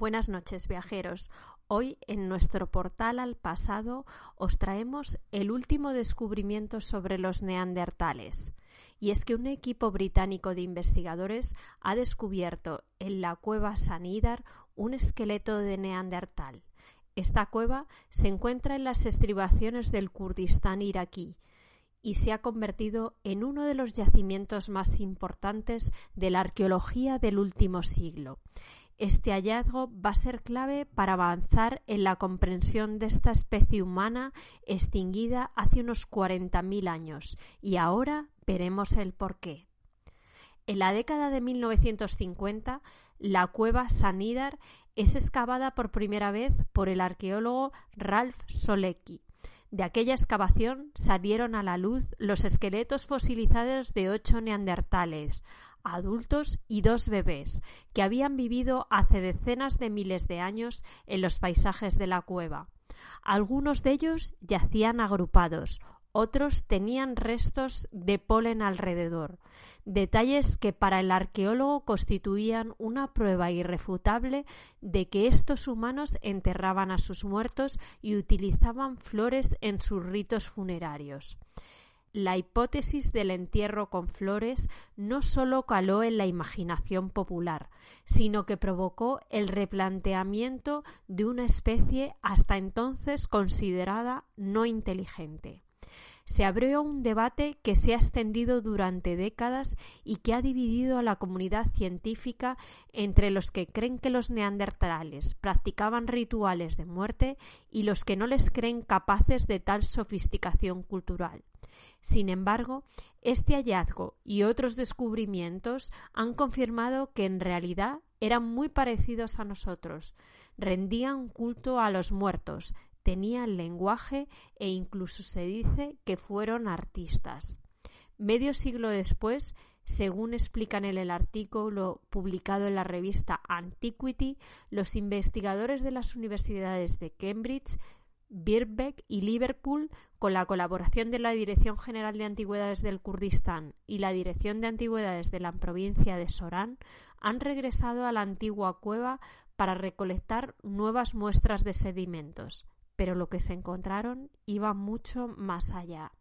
Buenas noches, viajeros. Hoy en nuestro portal al pasado os traemos el último descubrimiento sobre los neandertales. Y es que un equipo británico de investigadores ha descubierto en la cueva Sanidar un esqueleto de neandertal. Esta cueva se encuentra en las estribaciones del Kurdistán iraquí y se ha convertido en uno de los yacimientos más importantes de la arqueología del último siglo. Este hallazgo va a ser clave para avanzar en la comprensión de esta especie humana extinguida hace unos 40.000 años y ahora veremos el porqué. En la década de 1950, la cueva Sanidar es excavada por primera vez por el arqueólogo Ralph Solecki. De aquella excavación salieron a la luz los esqueletos fosilizados de ocho neandertales, adultos y dos bebés, que habían vivido hace decenas de miles de años en los paisajes de la cueva. Algunos de ellos yacían agrupados, otros tenían restos de polen alrededor, detalles que para el arqueólogo constituían una prueba irrefutable de que estos humanos enterraban a sus muertos y utilizaban flores en sus ritos funerarios. La hipótesis del entierro con flores no sólo caló en la imaginación popular, sino que provocó el replanteamiento de una especie hasta entonces considerada no inteligente se abrió un debate que se ha extendido durante décadas y que ha dividido a la comunidad científica entre los que creen que los neandertales practicaban rituales de muerte y los que no les creen capaces de tal sofisticación cultural. Sin embargo, este hallazgo y otros descubrimientos han confirmado que en realidad eran muy parecidos a nosotros, rendían culto a los muertos, tenían lenguaje e incluso se dice que fueron artistas. Medio siglo después, según explican en el artículo publicado en la revista Antiquity, los investigadores de las universidades de Cambridge, Birkbeck y Liverpool, con la colaboración de la Dirección General de Antigüedades del Kurdistán y la Dirección de Antigüedades de la provincia de Során, han regresado a la antigua cueva para recolectar nuevas muestras de sedimentos pero lo que se encontraron iba mucho más allá.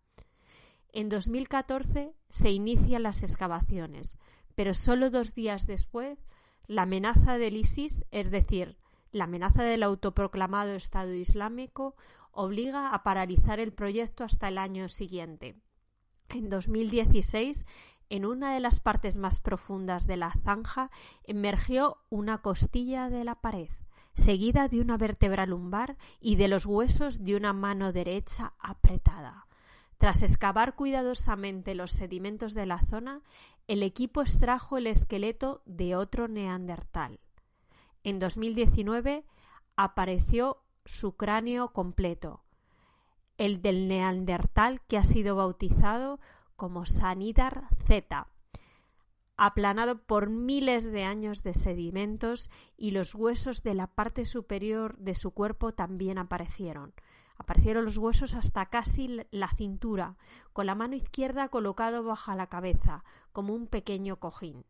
En 2014 se inician las excavaciones, pero solo dos días después la amenaza del ISIS, es decir, la amenaza del autoproclamado Estado Islámico, obliga a paralizar el proyecto hasta el año siguiente. En 2016, en una de las partes más profundas de la zanja, emergió una costilla de la pared seguida de una vértebra lumbar y de los huesos de una mano derecha apretada. Tras excavar cuidadosamente los sedimentos de la zona, el equipo extrajo el esqueleto de otro neandertal. En 2019 apareció su cráneo completo, el del neandertal que ha sido bautizado como Sanidar Z, aplanado por miles de años de sedimentos y los huesos de la parte superior de su cuerpo también aparecieron. Aparecieron los huesos hasta casi la cintura, con la mano izquierda colocado bajo la cabeza, como un pequeño cojín.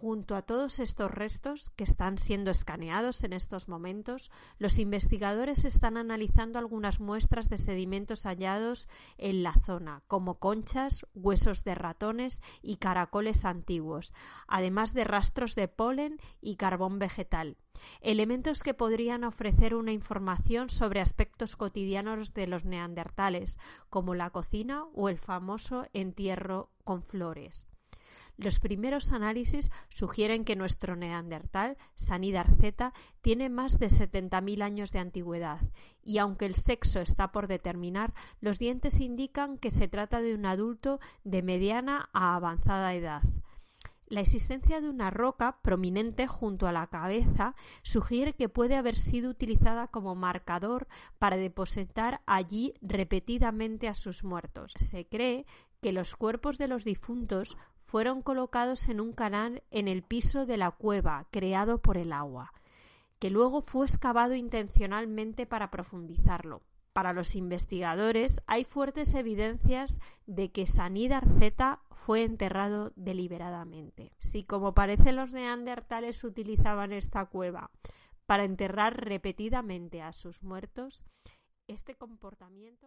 Junto a todos estos restos que están siendo escaneados en estos momentos, los investigadores están analizando algunas muestras de sedimentos hallados en la zona, como conchas, huesos de ratones y caracoles antiguos, además de rastros de polen y carbón vegetal, elementos que podrían ofrecer una información sobre aspectos cotidianos de los neandertales, como la cocina o el famoso entierro con flores. Los primeros análisis sugieren que nuestro neandertal, Sanidar Z, tiene más de 70.000 años de antigüedad y aunque el sexo está por determinar, los dientes indican que se trata de un adulto de mediana a avanzada edad. La existencia de una roca prominente junto a la cabeza sugiere que puede haber sido utilizada como marcador para depositar allí repetidamente a sus muertos. Se cree que los cuerpos de los difuntos fueron colocados en un canal en el piso de la cueva creado por el agua, que luego fue excavado intencionalmente para profundizarlo. Para los investigadores hay fuertes evidencias de que Sanid Arceta fue enterrado deliberadamente. Si como parece los neandertales utilizaban esta cueva para enterrar repetidamente a sus muertos, este comportamiento